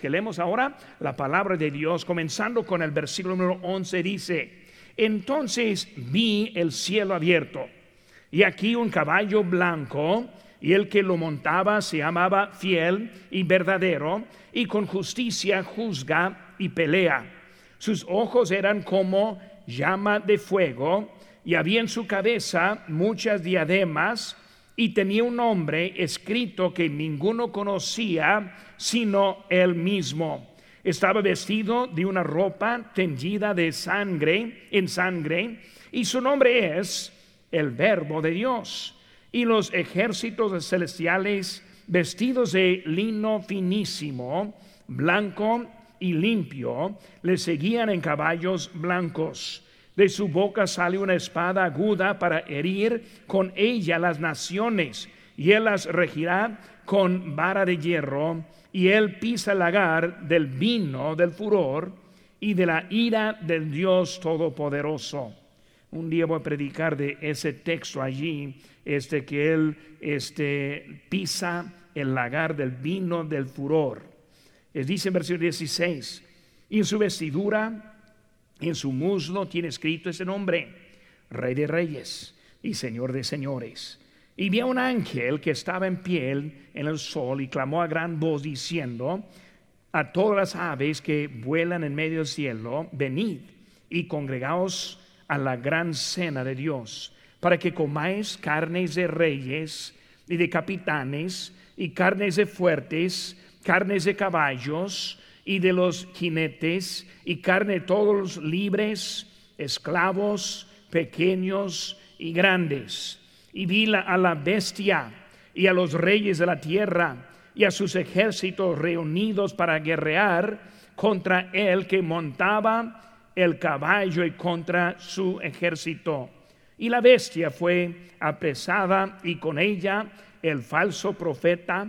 que leemos ahora la palabra de Dios, comenzando con el versículo número 11, dice, entonces vi el cielo abierto y aquí un caballo blanco y el que lo montaba se llamaba fiel y verdadero y con justicia juzga y pelea. Sus ojos eran como llama de fuego y había en su cabeza muchas diademas y tenía un nombre escrito que ninguno conocía sino él mismo. Estaba vestido de una ropa teñida de sangre, en sangre, y su nombre es el Verbo de Dios. Y los ejércitos celestiales vestidos de lino finísimo, blanco y limpio, le seguían en caballos blancos de su boca sale una espada aguda para herir con ella las naciones, y él las regirá con vara de hierro, y él pisa el lagar del vino del furor y de la ira del Dios Todopoderoso. Un día voy a predicar de ese texto allí, este que él este, pisa el lagar del vino del furor. Es dice en versículo 16, y en su vestidura en su muslo tiene escrito ese nombre, Rey de Reyes y Señor de Señores. Y vi a un ángel que estaba en piel en el sol y clamó a gran voz diciendo a todas las aves que vuelan en medio del cielo, venid y congregaos a la gran cena de Dios, para que comáis carnes de reyes y de capitanes y carnes de fuertes, carnes de caballos y de los jinetes y carne de todos los libres, esclavos, pequeños y grandes. Y vi a la bestia y a los reyes de la tierra y a sus ejércitos reunidos para guerrear contra el que montaba el caballo y contra su ejército. Y la bestia fue apresada y con ella el falso profeta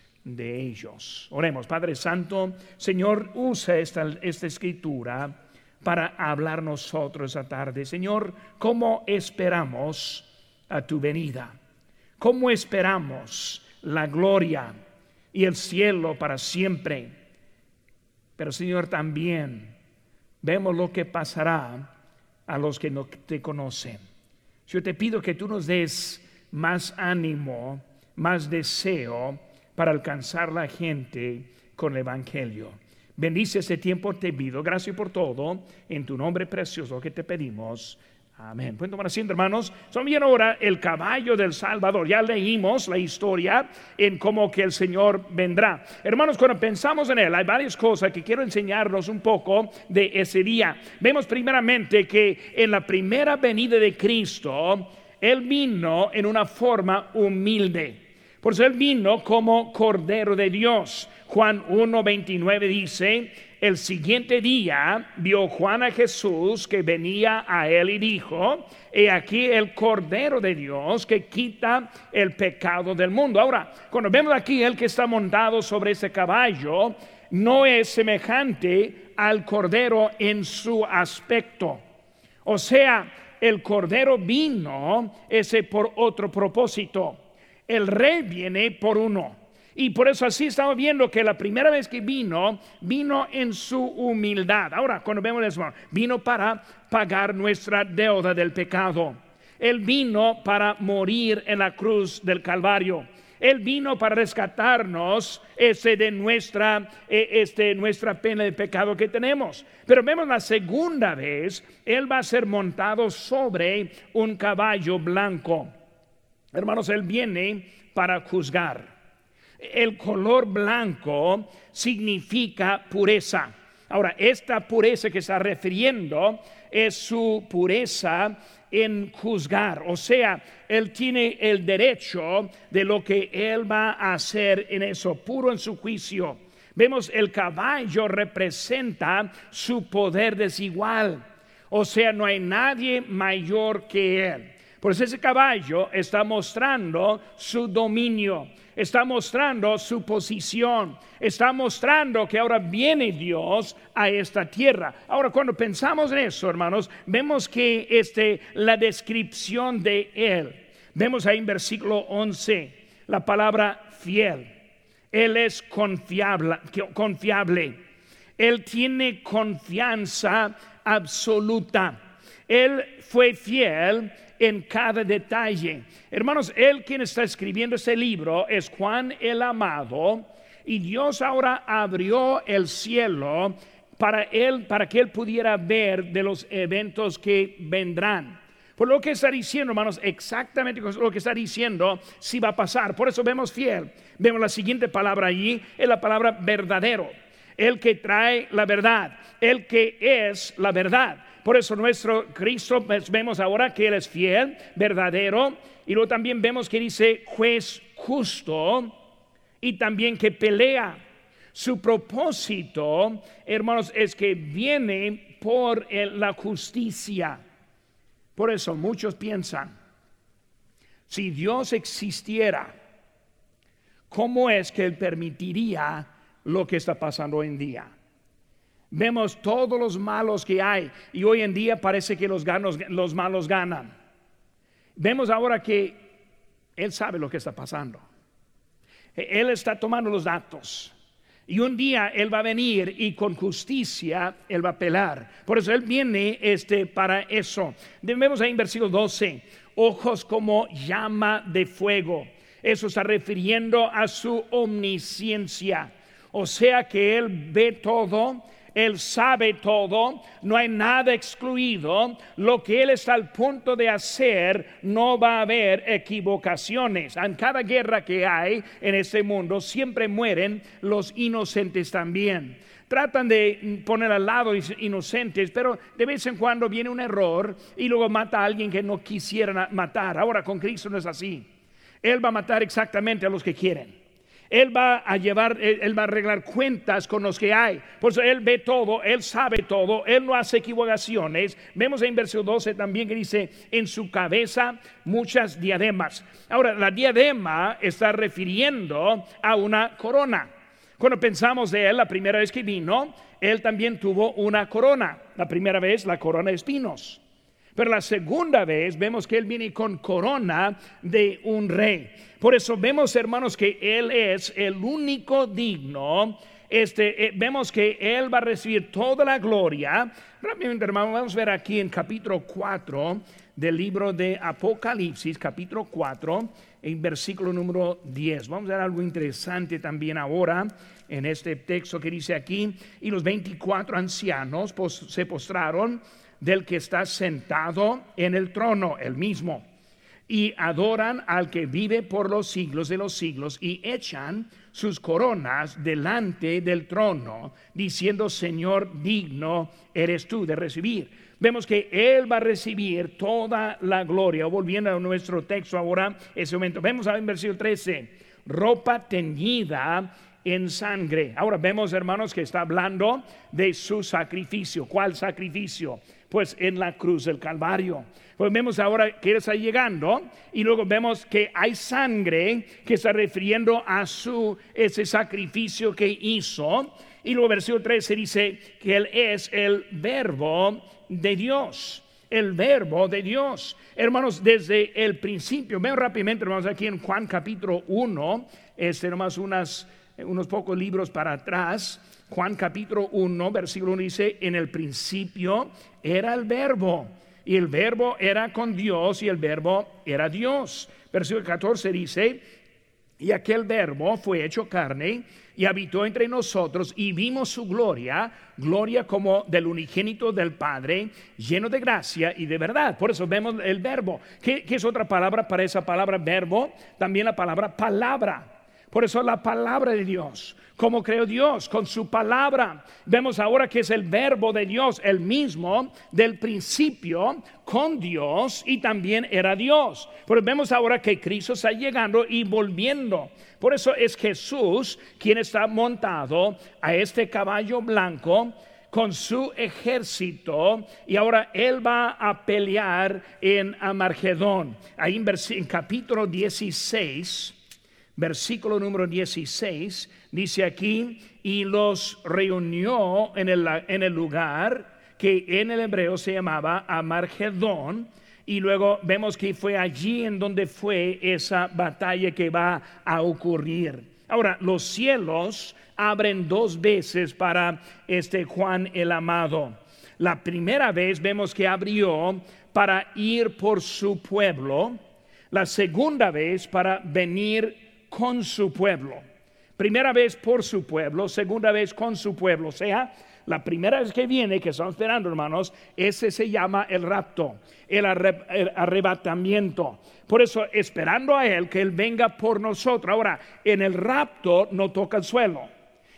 de ellos. Oremos, Padre Santo, Señor, usa esta, esta escritura para hablar nosotros esta tarde. Señor, ¿cómo esperamos a tu venida? ¿Cómo esperamos la gloria y el cielo para siempre? Pero Señor, también vemos lo que pasará a los que no te conocen. Yo te pido que tú nos des más ánimo, más deseo, para alcanzar la gente con el Evangelio. Bendice este tiempo, te pido. Gracias por todo. En tu nombre precioso que te pedimos. Amén. Pueden tomar asiento, hermanos. Son bien ahora el caballo del Salvador. Ya leímos la historia en cómo que el Señor vendrá. Hermanos, cuando pensamos en él, hay varias cosas que quiero enseñarnos un poco de ese día. Vemos primeramente que en la primera venida de Cristo, Él vino en una forma humilde. Por eso él vino como Cordero de Dios. Juan 1.29 dice, el siguiente día vio Juan a Jesús que venía a él y dijo, he aquí el Cordero de Dios que quita el pecado del mundo. Ahora, cuando vemos aquí el que está montado sobre ese caballo, no es semejante al Cordero en su aspecto. O sea, el Cordero vino ese por otro propósito el rey viene por uno. Y por eso así estamos viendo que la primera vez que vino, vino en su humildad. Ahora, cuando vemos eso, vino para pagar nuestra deuda del pecado. Él vino para morir en la cruz del Calvario. Él vino para rescatarnos ese de nuestra, e, este, nuestra pena de pecado que tenemos. Pero vemos la segunda vez, Él va a ser montado sobre un caballo blanco. Hermanos, Él viene para juzgar. El color blanco significa pureza. Ahora, esta pureza que está refiriendo es su pureza en juzgar. O sea, Él tiene el derecho de lo que Él va a hacer en eso, puro en su juicio. Vemos el caballo representa su poder desigual. O sea, no hay nadie mayor que él. Por eso ese caballo está mostrando su dominio, está mostrando su posición, está mostrando que ahora viene Dios a esta tierra. Ahora, cuando pensamos en eso, hermanos, vemos que este, la descripción de él, vemos ahí en versículo 11 la palabra fiel. Él es confiable, confiable. Él tiene confianza absoluta. Él fue fiel en cada detalle. Hermanos, él quien está escribiendo ese libro es Juan el Amado y Dios ahora abrió el cielo para él para que él pudiera ver de los eventos que vendrán. Por lo que está diciendo, hermanos, exactamente lo que está diciendo, si va a pasar. Por eso vemos fiel. Vemos la siguiente palabra allí, es la palabra verdadero. El que trae la verdad, el que es la verdad. Por eso nuestro Cristo pues, vemos ahora que Él es fiel, verdadero, y luego también vemos que dice juez justo y también que pelea. Su propósito, hermanos, es que viene por la justicia. Por eso muchos piensan, si Dios existiera, ¿cómo es que Él permitiría lo que está pasando hoy en día? Vemos todos los malos que hay y hoy en día parece que los, los malos ganan. Vemos ahora que Él sabe lo que está pasando. Él está tomando los datos. Y un día Él va a venir y con justicia Él va a pelar. Por eso Él viene este, para eso. Vemos ahí en versículo 12, ojos como llama de fuego. Eso está refiriendo a su omnisciencia. O sea que Él ve todo, él sabe todo, no hay nada excluido. Lo que Él está al punto de hacer, no va a haber equivocaciones. En cada guerra que hay en este mundo, siempre mueren los inocentes también. Tratan de poner al lado inocentes, pero de vez en cuando viene un error y luego mata a alguien que no quisiera matar. Ahora con Cristo no es así. Él va a matar exactamente a los que quieren. Él va a llevar, él, va a arreglar cuentas con los que hay. Por eso Él ve todo, Él sabe todo, Él no hace equivocaciones. Vemos en versículo 12 también que dice, en su cabeza muchas diademas. Ahora, la diadema está refiriendo a una corona. Cuando pensamos de Él, la primera vez que vino, Él también tuvo una corona. La primera vez, la corona de espinos. Pero la segunda vez vemos que Él viene con corona de un rey. Por eso vemos, hermanos, que Él es el único digno. Este, eh, vemos que Él va a recibir toda la gloria. Rápidamente, hermanos, vamos a ver aquí en capítulo 4 del libro de Apocalipsis, capítulo 4, en versículo número 10. Vamos a ver algo interesante también ahora en este texto que dice aquí, y los 24 ancianos se postraron del que está sentado en el trono, el mismo, y adoran al que vive por los siglos de los siglos y echan sus coronas delante del trono, diciendo, Señor, digno eres tú de recibir. Vemos que Él va a recibir toda la gloria. Volviendo a nuestro texto ahora, ese momento, vemos en versículo 13, ropa teñida en sangre. Ahora vemos, hermanos, que está hablando de su sacrificio. ¿Cuál sacrificio? Pues en la cruz del Calvario. Pues vemos ahora que está llegando y luego vemos que hay sangre que está refiriendo a su ese sacrificio que hizo. Y luego versículo 13 dice que él es el verbo de Dios el verbo de Dios. Hermanos, desde el principio, ven rápidamente, hermanos, aquí en Juan capítulo 1, este nomás unas unos pocos libros para atrás, Juan capítulo 1, versículo 1 dice, en el principio era el verbo, y el verbo era con Dios, y el verbo era Dios. Versículo 14 dice, y aquel verbo fue hecho carne y habitó entre nosotros y vimos su gloria, gloria como del unigénito del Padre, lleno de gracia y de verdad. Por eso vemos el verbo. ¿Qué, qué es otra palabra para esa palabra verbo? También la palabra palabra. Por eso la palabra de Dios, como creó Dios con su palabra. Vemos ahora que es el verbo de Dios, el mismo del principio con Dios y también era Dios. Pero vemos ahora que Cristo está llegando y volviendo. Por eso es Jesús quien está montado a este caballo blanco con su ejército y ahora él va a pelear en Amargedón. Ahí en, en capítulo 16 versículo número 16, dice aquí, y los reunió en el, en el lugar que en el hebreo se llamaba Amargedón, y luego vemos que fue allí en donde fue esa batalla que va a ocurrir. Ahora, los cielos abren dos veces para este Juan el amado. La primera vez vemos que abrió para ir por su pueblo. La segunda vez para venir con su pueblo. Primera vez por su pueblo, segunda vez con su pueblo. O sea, la primera vez que viene, que estamos esperando, hermanos, ese se llama el rapto, el, arrebatamiento. Por eso, esperando a Él, que Él venga por nosotros. Ahora, en el rapto no toca el suelo.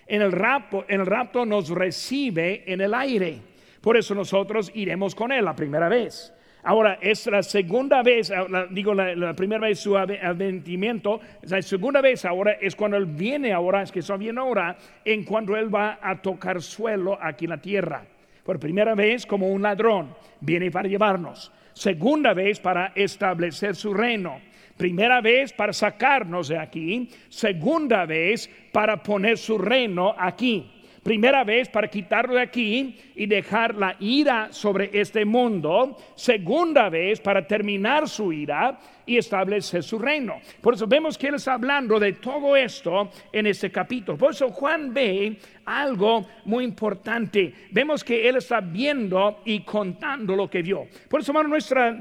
En el rapto, en el rapto nos recibe en el aire. Por eso nosotros iremos con Él la primera vez. Ahora, es la segunda vez, ah, digo, la, primera vez su adventimiento, la segunda vez ahora es cuando Él viene ahora, es que está bien ahora, en cuando Él va a tocar suelo aquí en la tierra. Por primera vez como un ladrón, viene para llevarnos. Segunda vez para establecer su reino. Primera vez para sacarnos de aquí. Segunda vez para poner su reino aquí. Primera vez para quitarlo de aquí y dejar la ira sobre este mundo. Segunda vez para terminar su ira y establecer su reino. Por eso vemos que él está hablando de todo esto en este capítulo. Por eso Juan ve algo muy importante. Vemos que él está viendo y contando lo que vio. Por eso, hermano, nuestras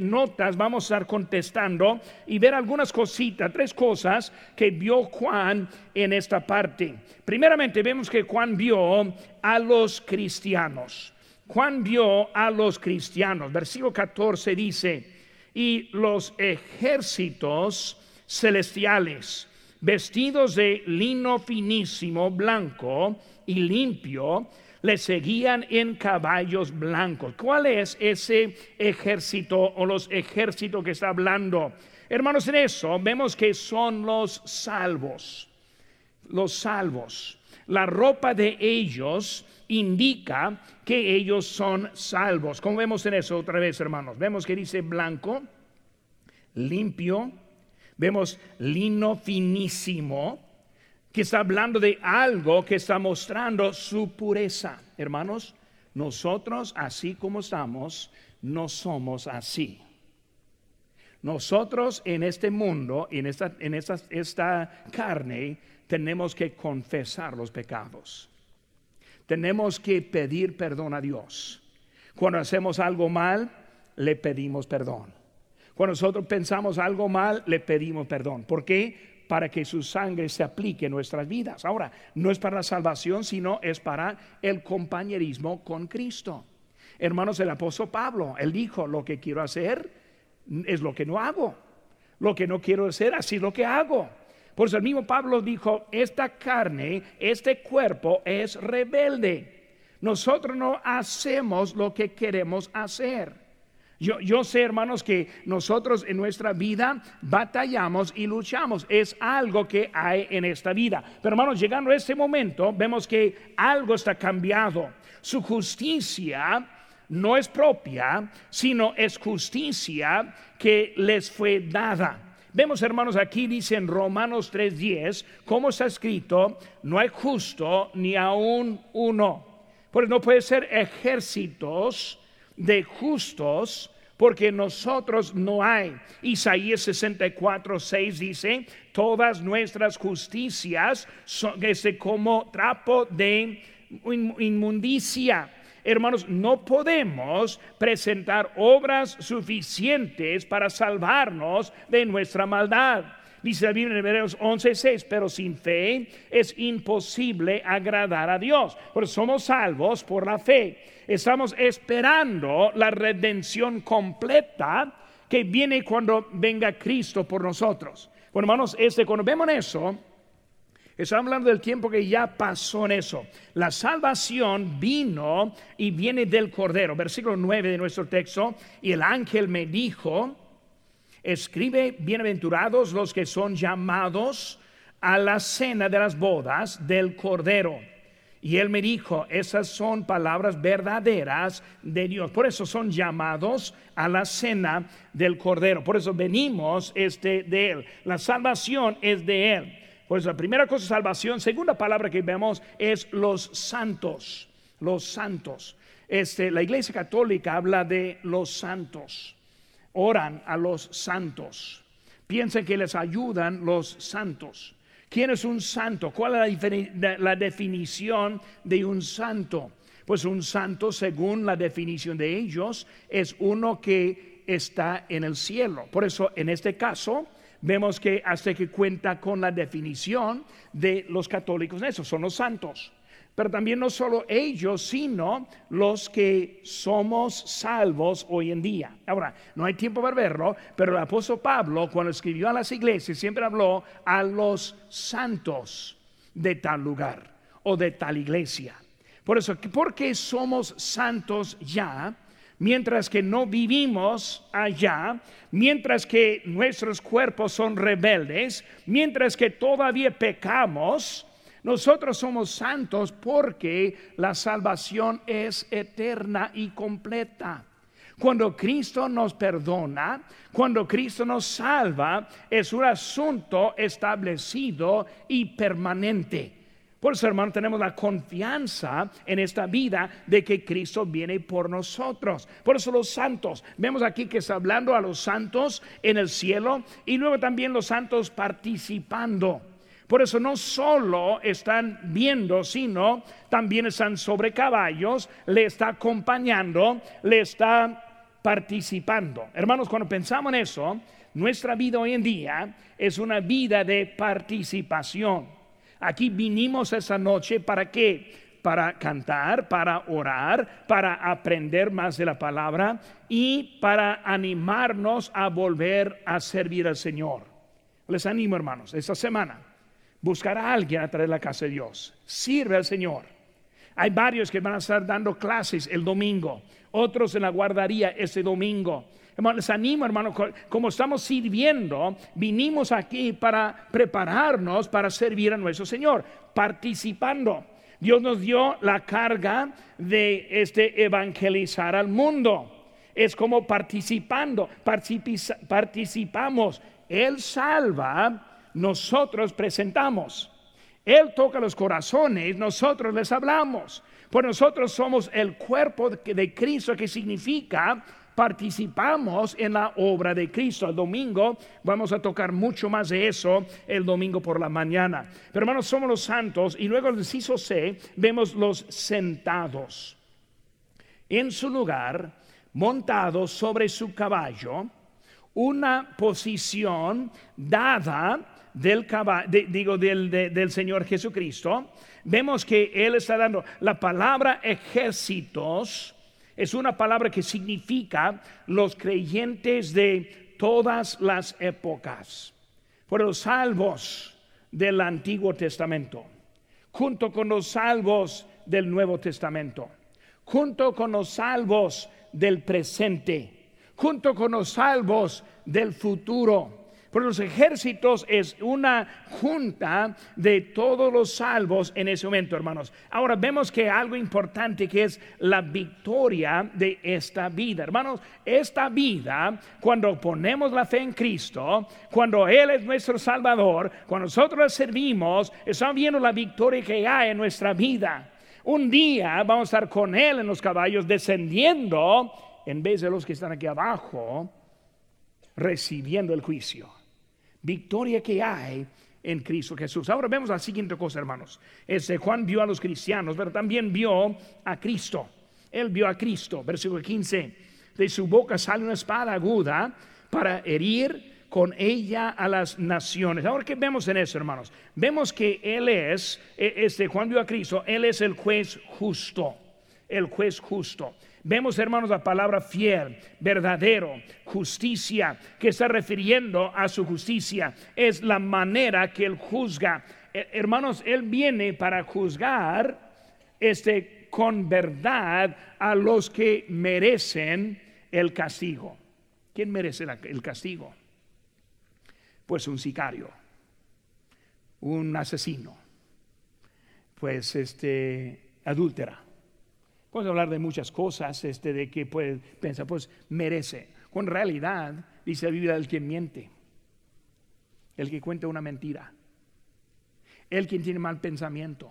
notas vamos a estar contestando y ver algunas cositas, tres cosas que vio Juan en esta parte. Primeramente, vemos que Juan vio a los cristianos. Juan vio a los cristianos. Versículo 14 dice, y los ejércitos celestiales, vestidos de lino finísimo, blanco y limpio, le seguían en caballos blancos. ¿Cuál es ese ejército o los ejércitos que está hablando? Hermanos, en eso vemos que son los salvos. Los salvos. La ropa de ellos indica que ellos son salvos. Como vemos en eso otra vez, hermanos? Vemos que dice blanco, limpio, vemos lino finísimo, que está hablando de algo que está mostrando su pureza. Hermanos, nosotros así como estamos, no somos así. Nosotros en este mundo, en esta, en esta, esta carne, tenemos que confesar los pecados tenemos que pedir perdón a Dios. Cuando hacemos algo mal, le pedimos perdón. Cuando nosotros pensamos algo mal, le pedimos perdón. ¿Por qué? Para que su sangre se aplique en nuestras vidas. Ahora, no es para la salvación, sino es para el compañerismo con Cristo. Hermanos, el apóstol Pablo, él dijo, lo que quiero hacer es lo que no hago. Lo que no quiero hacer, así es lo que hago. Por eso el mismo Pablo dijo, esta carne, este cuerpo es rebelde. Nosotros no hacemos lo que queremos hacer. Yo, yo, sé, hermanos, que nosotros en nuestra vida batallamos y luchamos. Es algo que hay en esta vida. Pero, hermanos, llegando a este momento, vemos que algo está cambiado. Su justicia no es propia, sino es justicia que les fue dada. Vemos, hermanos, aquí dice en Romanos 3:10, como está escrito, no hay justo ni aún uno. Porque no puede ser ejércitos de justos, porque nosotros no hay. Isaías 64, 6 dice, todas nuestras justicias son como trapo de inmundicia hermanos, no podemos presentar obras suficientes para salvarnos de nuestra maldad. Dice la Biblia en Hebreos 11:6, pero sin fe es imposible agradar a Dios. Porque somos salvos por la fe. Estamos esperando la redención completa que viene cuando venga Cristo por nosotros. Bueno, hermanos, este, cuando vemos eso, Está hablando del tiempo que ya pasó en eso. La salvación vino y viene del Cordero. Versículo 9 de nuestro texto. Y el ángel me dijo, escribe, bienaventurados los que son llamados a la cena de las bodas del Cordero. Y él me dijo, esas son palabras verdaderas de Dios. Por eso son llamados a la cena del Cordero. Por eso venimos este, de él. La salvación es de él. Pues la primera cosa, salvación. Segunda palabra que vemos es los santos. Los santos. Este, la iglesia católica habla de los santos. Oran a los santos. Piensan que les ayudan los santos. ¿Quién es un santo? ¿Cuál es la definición de un santo? Pues un santo, según la definición de ellos, es uno que está en el cielo. Por eso, en este caso, vemos que hasta que cuenta con la definición de los católicos, esos son los santos. Pero también no solo ellos, sino los que somos salvos hoy en día. Ahora, no hay tiempo para verlo, pero el apóstol Pablo, cuando escribió a las iglesias, siempre habló a los santos de tal lugar o de tal iglesia. Por eso, porque somos santos ya, mientras que no vivimos allá, mientras que nuestros cuerpos son rebeldes, mientras que todavía pecamos, nosotros somos santos porque la salvación es eterna y completa. Cuando Cristo nos perdona, cuando Cristo nos salva, es un asunto establecido y permanente. Por eso, hermano, tenemos la confianza en esta vida de que Cristo viene por nosotros. Por eso los santos, vemos aquí que está hablando a los santos en el cielo y luego también los santos participando. Por eso no solo están viendo, sino también están sobre caballos, le está acompañando, le está participando. Hermanos, cuando pensamos en eso, nuestra vida hoy en día es una vida de participación. Aquí vinimos esa noche para qué? Para cantar, para orar, para aprender más de la palabra y para animarnos a volver a servir al Señor. Les animo, hermanos, esta semana buscar a alguien a través de la casa de Dios. Sirve al Señor. Hay varios que van a estar dando clases el domingo, otros en la guardaría ese domingo. Hermano, les animo, hermano, como estamos sirviendo, vinimos aquí para prepararnos para servir a nuestro Señor, participando. Dios nos dio la carga de este evangelizar al mundo. Es como participando, participamos. Él salva, nosotros presentamos. Él toca los corazones, nosotros les hablamos. Pues nosotros somos el cuerpo de Cristo, que significa participamos en la obra de Cristo. El domingo vamos a tocar mucho más de eso el domingo por la mañana. Pero hermanos, somos los santos y luego el inciso C vemos los sentados en su lugar, montados sobre su caballo, una posición dada del caballo, digo del, del Señor Jesucristo. Vemos que Él está dando la palabra ejércitos es una palabra que significa los creyentes de todas las épocas. Por los salvos del Antiguo Testamento, junto con los salvos del Nuevo Testamento, junto con los salvos del presente, junto con los salvos del futuro por los ejércitos es una junta de todos los salvos en ese momento, hermanos. Ahora vemos que algo importante que es la victoria de esta vida. Hermanos, esta vida, cuando ponemos la fe en Cristo, cuando Él es nuestro Salvador, cuando nosotros le servimos, estamos viendo la victoria que hay en nuestra vida. Un día vamos a estar con Él en los caballos descendiendo en vez de los que están aquí abajo recibiendo el juicio victoria que hay en Cristo Jesús. Ahora vemos la siguiente cosa, hermanos. Este Juan vio a los cristianos, pero también vio a Cristo. Él vio a Cristo, versículo 15. De su boca sale una espada aguda para herir con ella a las naciones. Ahora, ¿qué vemos en eso, hermanos? Vemos que Él es, e, este Juan vio a Cristo, Él es el juez justo, el juez justo. Vemos, hermanos, la palabra fiel, verdadero, justicia, que está refiriendo a su justicia. Es la manera que Él juzga. eh, hermanos, Él viene para juzgar este, con verdad a los que merecen el castigo. ¿Quién merece el castigo? Pues un sicario, un asesino, pues este adúltera. Podemos hablar de muchas cosas, este, de que puede pensar, pues merece. Con realidad, dice la Biblia, el que miente, el que cuenta una mentira, el quien tiene mal pensamiento.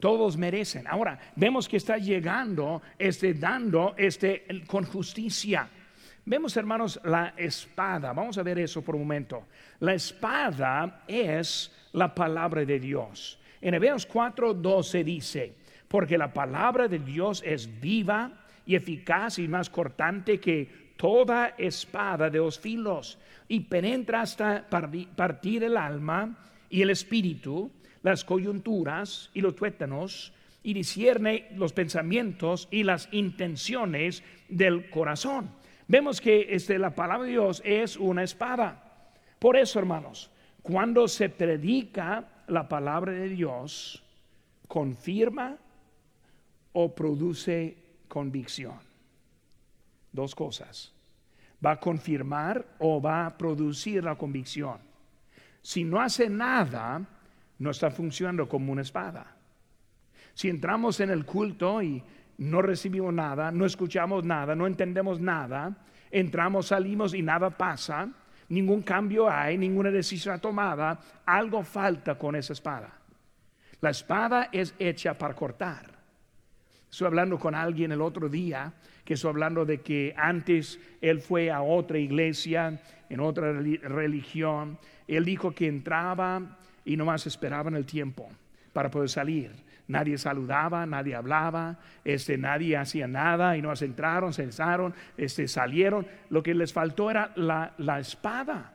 Todos merecen. Ahora, vemos que está llegando, este, dando, este, con justicia. Vemos, hermanos, la espada. Vamos a ver eso por un momento. La espada es la palabra de Dios. En Hebreos 4:12 dice, porque la palabra de Dios es viva y eficaz y más cortante que toda espada de dos filos y penetra hasta partir el alma y el espíritu, las coyunturas y los tuétanos, y discierne los pensamientos y las intenciones del corazón. Vemos que este, la palabra de Dios es una espada. Por eso, hermanos, cuando se predica la palabra de Dios, confirma o produce convicción. Dos cosas. Va a confirmar o va a producir la convicción. Si no hace nada, no está funcionando como una espada. Si entramos en el culto y no recibimos nada, no escuchamos nada, no entendemos nada, entramos, salimos y nada pasa, ningún cambio hay, ninguna decisión tomada, algo falta con esa espada. La espada es hecha para cortar. Estoy hablando con alguien el otro día que estoy hablando de que antes él fue a otra iglesia, en otra religión. Él dijo que entraba y nomás esperaban el tiempo para poder salir. Nadie saludaba, nadie hablaba, este, nadie hacía nada y no entraron, cesaron, este, salieron. Lo que les faltó era la, la espada.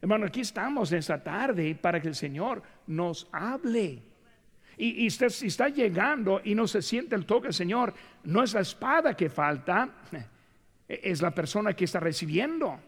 Hermano, aquí estamos esta tarde para que el Señor nos hable. Y, usted si está llegando y no se siente el toque, Señor, no es la espada que falta, es la persona que está recibiendo.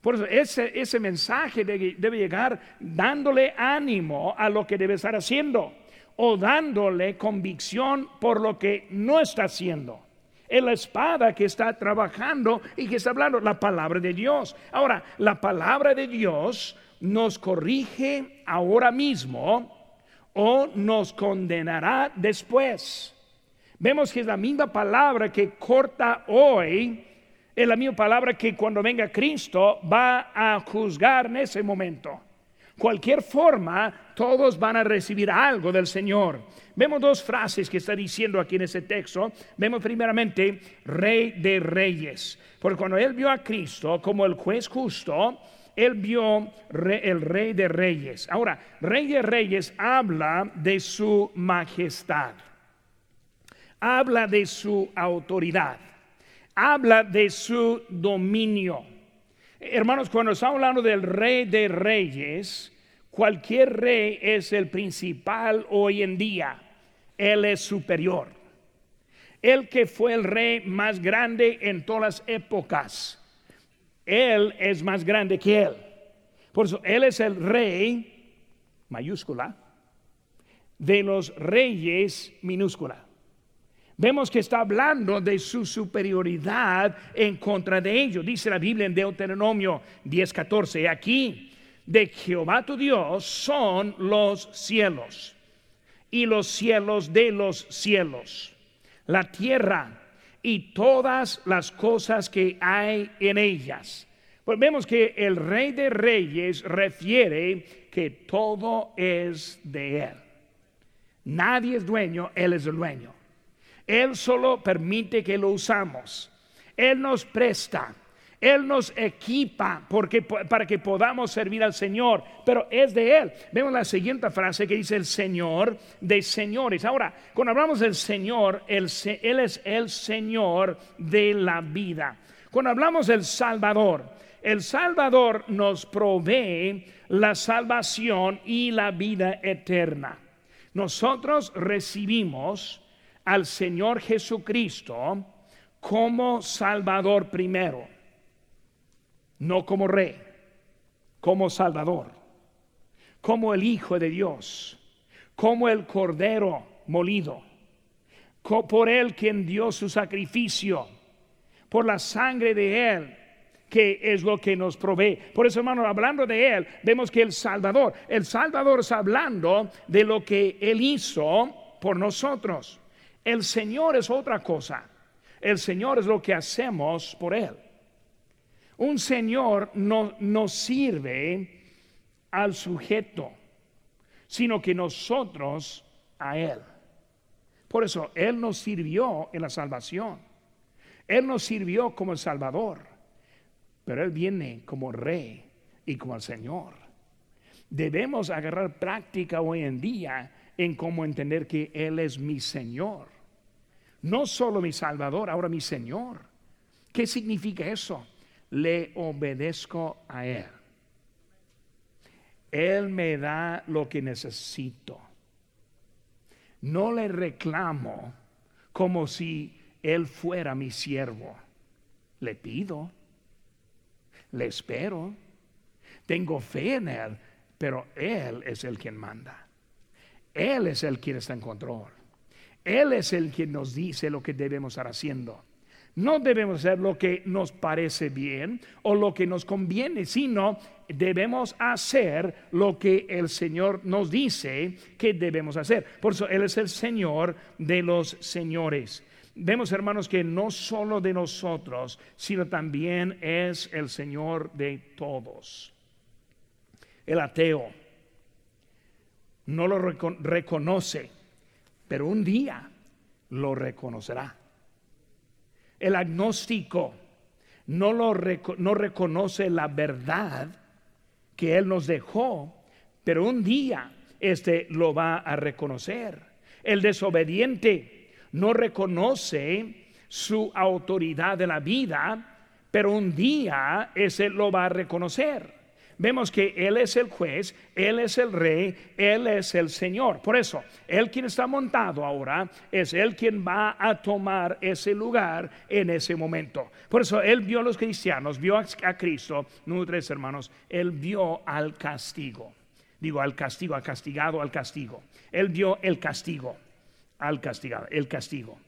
Por eso ese, ese mensaje debe, debe llegar dándole ánimo a lo que debe estar haciendo o dándole convicción por lo que no está haciendo. Es la espada que está trabajando y que está hablando la palabra de Dios. Ahora, la palabra de Dios nos corrige ahora mismo o nos condenará después. Vemos que es la misma palabra que corta hoy, es la misma palabra que cuando venga Cristo va a juzgar en ese momento. Cualquier forma, todos van a recibir algo del Señor. Vemos dos frases que está diciendo aquí en ese texto. Vemos primeramente, Rey de Reyes. Porque cuando Él vio a Cristo como el juez justo, él vio el rey de reyes. Ahora, rey de reyes habla de su majestad, habla de su autoridad, habla de su dominio. Hermanos, cuando estamos hablando del rey de reyes, cualquier rey es el principal hoy en día. Él es superior. El que fue el rey más grande en todas las épocas él es más grande que Él. Por eso, Él es el rey, mayúscula, de los reyes, minúscula. Vemos que está hablando de su superioridad en contra de ellos. Dice la Biblia en Deuteronomio 10:14, aquí de Jehová tu Dios son los cielos y los cielos de los cielos, la tierra y todas las cosas que hay en ellas. Pues vemos que el rey de reyes refiere que todo es de él. Nadie es dueño, él es el dueño. Él solo permite que lo usamos. Él nos presta. Él nos equipa porque, para que podamos servir al Señor, pero es de Él. Vemos la siguiente frase que dice el Señor de señores. Ahora, cuando hablamos del Señor, Él, él es el Señor de la vida. Cuando hablamos del Salvador, el Salvador nos provee la salvación y la vida eterna. Nosotros recibimos al Señor Jesucristo como Salvador primero no como rey, como salvador. como el Hijo de Dios, como el Cordero molido, por Él quien dio su sacrificio, por la sangre de Él, que es lo que nos provee. Por eso, hermano, hablando de Él, vemos que el Salvador, el Salvador está hablando de lo que Él hizo por nosotros. El Señor es otra cosa. El Señor es lo que hacemos por Él. Un Señor no nos sirve al sujeto, sino que nosotros a Él. Por eso Él nos sirvió en la salvación. Él nos sirvió como el Salvador, pero Él viene como Rey y como el Señor. Debemos agarrar práctica hoy en día en cómo entender que Él es mi Señor. No solo mi Salvador, ahora mi Señor. ¿Qué significa eso? Le obedezco a Él. Él me da lo que necesito. No le reclamo como si Él fuera mi siervo. Le pido, le espero, tengo fe en Él, pero Él es el quien manda. Él es el quien está en control. Él es el quien nos dice lo que debemos estar haciendo. No debemos hacer lo que nos parece bien o lo que nos conviene, sino debemos hacer lo que el Señor nos dice que debemos hacer. Por eso Él es el Señor de los señores. Vemos, hermanos, que no solo de nosotros, sino también es el Señor de todos. El ateo no lo reconoce, pero un día lo reconocerá. El agnóstico no, lo no reconoce la verdad que Él nos dejó, pero un día este lo va a reconocer. El desobediente no reconoce su autoridad de la vida, pero un día ese lo va a reconocer vemos que Él es el juez, Él es el rey, Él es el Señor. Por eso, Él quien está montado ahora es Él quien va a tomar ese lugar en ese momento. Por eso, Él vio a los cristianos, vio a, Cristo, número tres hermanos, Él vio al castigo. Digo, al castigo, al castigado, al castigo. Él vio el castigo, al castigado, el castigo.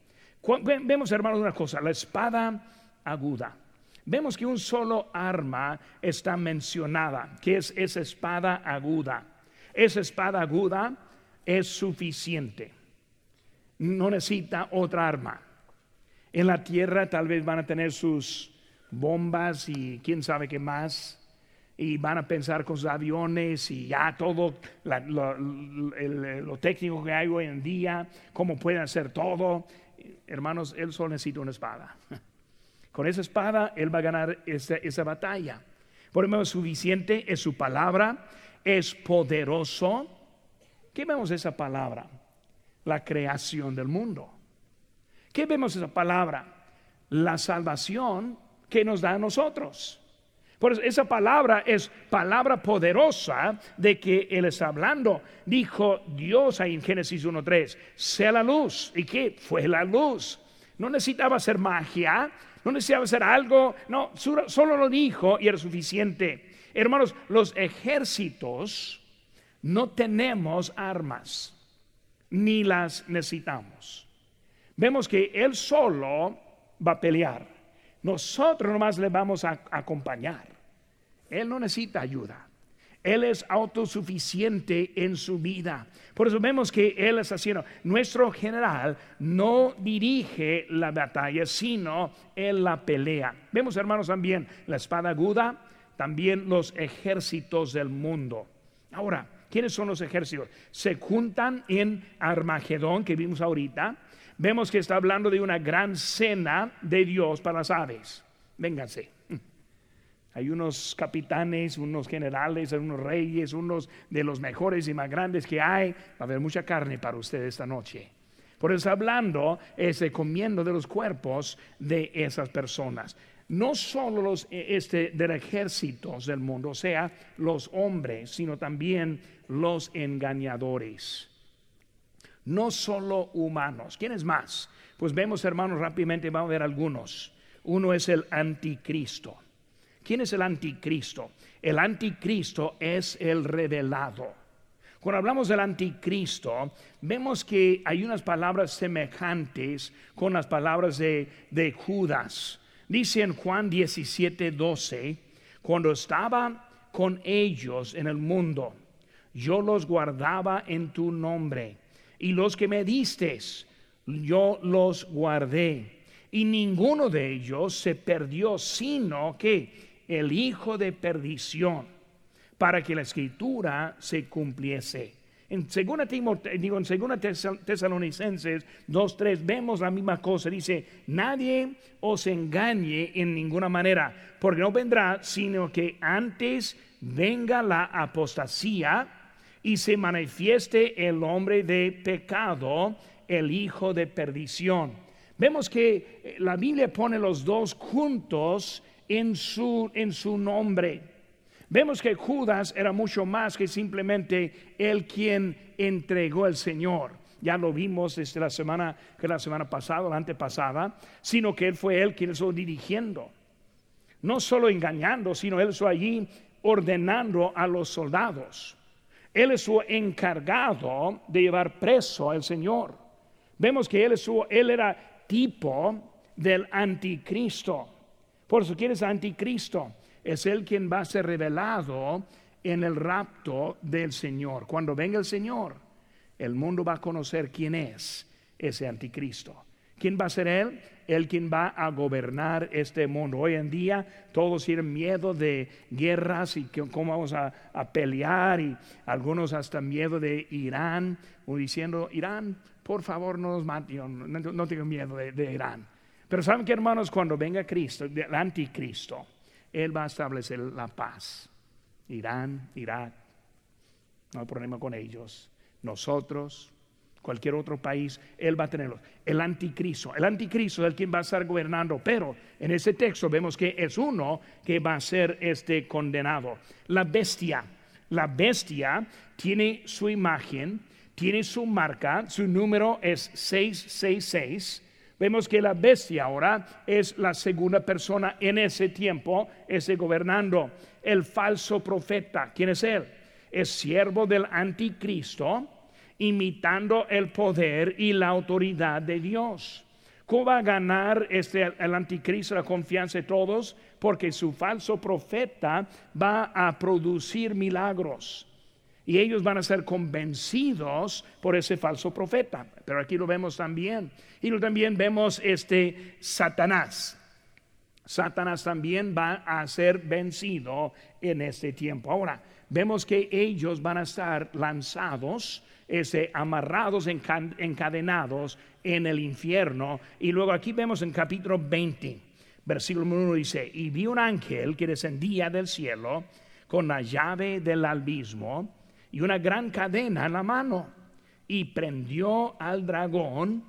Vemos, hermanos, una cosa, la espada aguda vemos que un solo arma está mencionada, que es esa espada aguda. Esa espada aguda es suficiente. No necesita otra arma. En la tierra tal vez van a tener sus bombas y quién sabe qué más. Y van a pensar con sus aviones y ya todo lo, técnico que hay hoy en día, cómo pueden hacer todo. Hermanos, él solo necesita una espada. Con esa espada Él va a ganar esa, batalla. Por lo menos suficiente es su palabra, es poderoso. ¿Qué vemos esa palabra? La creación del mundo. ¿Qué vemos esa palabra? La salvación que nos da a nosotros. Por eso esa palabra es palabra poderosa de que Él está hablando. Dijo Dios ahí en Génesis 1.3, sea la luz. ¿Y qué? Fue la luz. No necesitaba ser magia, no necesitaba hacer algo, no, solo lo dijo y era suficiente. Hermanos, los ejércitos no tenemos armas, ni las necesitamos. Vemos que Él solo va a pelear. Nosotros nomás le vamos a acompañar. Él no necesita ayuda. Él es autosuficiente en su vida. Por eso vemos que Él es haciendo. Nuestro general no dirige la batalla, sino Él la pelea. Vemos, hermanos, también la espada aguda, también los ejércitos del mundo. Ahora, ¿quiénes son los ejércitos? Se juntan en Armagedón, que vimos ahorita. Vemos que está hablando de una gran cena de Dios para las aves. Vénganse. Hay unos capitanes, unos generales, unos reyes, unos de los mejores y más grandes que hay. Va a haber mucha carne para ustedes esta noche. Por eso hablando, ese comiendo de los cuerpos de esas personas. No solo los e, este, del ejércitos del mundo, o sea, los hombres, sino también los engañadores. No solo humanos. ¿Quiénes más? Pues vemos, hermanos, rápidamente vamos a ver algunos. Uno es el anticristo. ¿Quién es el anticristo? El anticristo es el revelado. Cuando hablamos del anticristo, vemos que hay unas palabras semejantes con las palabras de, de Judas. Dice en Juan 17, 12, cuando estaba con ellos en el mundo, yo los guardaba en tu nombre, y los que me diste, yo los guardé, y ninguno de ellos se perdió, sino que el hijo de perdición para que la escritura se cumpliese. En segunda, digo, en segunda Tesalonicenses 2.3 vemos la misma cosa. Dice, nadie os engañe en ninguna manera, porque no vendrá, sino que antes venga la apostasía y se manifieste el hombre de pecado, el hijo de perdición. Vemos que eh, la Biblia pone los dos juntos en su, en su nombre. Vemos que Judas era mucho más que simplemente el quien entregó el Señor. Ya lo vimos desde la semana que la semana pasada, la antepasada, sino que él fue él quien estuvo dirigiendo. No solo engañando, sino él estuvo allí ordenando a los soldados. Él estuvo encargado de llevar preso al Señor. Vemos que él, estuvo, él era tipo del anticristo. Por eso, ¿quién es anticristo? es el quien va a ser revelado en el rapto del Señor. Cuando venga el Señor, el mundo va a conocer quién es ese anticristo. ¿Quién va a ser él? El quien va a gobernar este mundo. Hoy en día todos tienen miedo de guerras y cómo vamos a, pelear y algunos hasta miedo de Irán, diciendo, Irán, por favor no nos maten, no, tengo miedo de Irán. Pero saben que hermanos, cuando venga Cristo, el anticristo, él va a establecer la paz. Irán, Irak, no hay problema con ellos. Nosotros, cualquier otro país, Él va a tenerlo. El anticristo, el anticristo es el quien va a estar gobernando, pero en ese texto vemos que es uno que va a ser este condenado. La bestia, la bestia tiene su imagen, tiene su marca, su número es 666 Vemos que la bestia ahora es la segunda persona en ese tiempo, ese gobernando. El falso profeta, ¿quién es él? Es siervo del anticristo, imitando el poder y la autoridad de Dios. ¿Cómo va a ganar este, el anticristo la confianza de todos? Porque su falso profeta va a producir milagros y ellos van a ser convencidos por ese falso profeta. Pero aquí lo vemos también. Y también vemos este Satanás. Satanás también va a ser vencido en este tiempo. Ahora, vemos que ellos van a estar lanzados, ese, amarrados, encadenados en el infierno. Y luego aquí vemos en capítulo 20, versículo 1 dice, y vi un ángel que descendía del cielo con la llave del abismo y una gran cadena en la mano y prendió al dragón,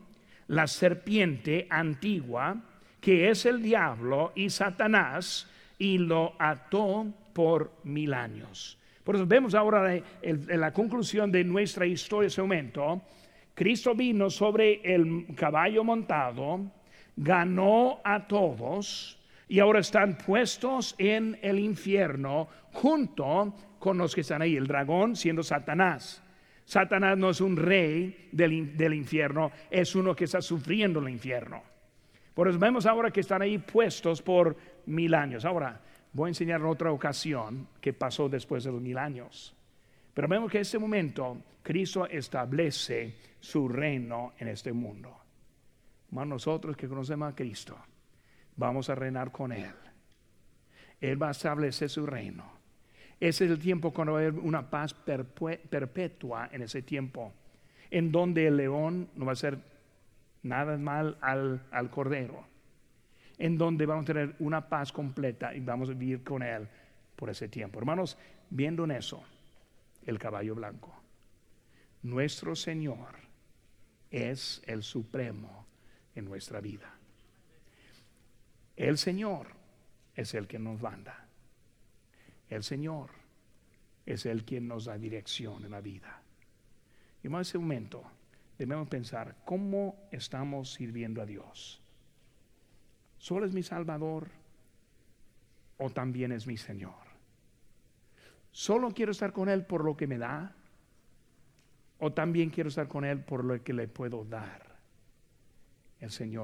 la serpiente antigua, que es el diablo y Satanás, y lo ató por mil años. Por eso vemos ahora la conclusión de nuestra historia ese momento, Cristo vino sobre el caballo montado, ganó a todos y ahora están puestos en el infierno junto con los que están ahí, el dragón siendo Satanás. Satanás no es un rey del, infierno, es uno que está sufriendo el infierno. Por eso vemos ahora que están ahí puestos por mil años. Ahora, voy a enseñar en otra ocasión qué pasó después de los mil años. Pero vemos que en este momento Cristo establece su reino en este mundo. Más nosotros que conocemos a Cristo, vamos a reinar con Él. Él va a establecer su reino. Ese es el tiempo cuando va a haber una paz perpetua en ese tiempo, en donde el león no va a hacer nada mal al, al cordero, en donde vamos a tener una paz completa y vamos a vivir con él por ese tiempo. Hermanos, viendo en eso, el caballo blanco, nuestro Señor es el supremo en nuestra vida. El Señor es el que nos manda. El Señor es el quien nos da dirección en la vida. Y en ese momento debemos pensar, ¿cómo estamos sirviendo a Dios? ¿Solo es mi Salvador o también es mi Señor? ¿Solo quiero estar con Él por lo que me da? O también quiero estar con Él por lo que le puedo dar. El Señor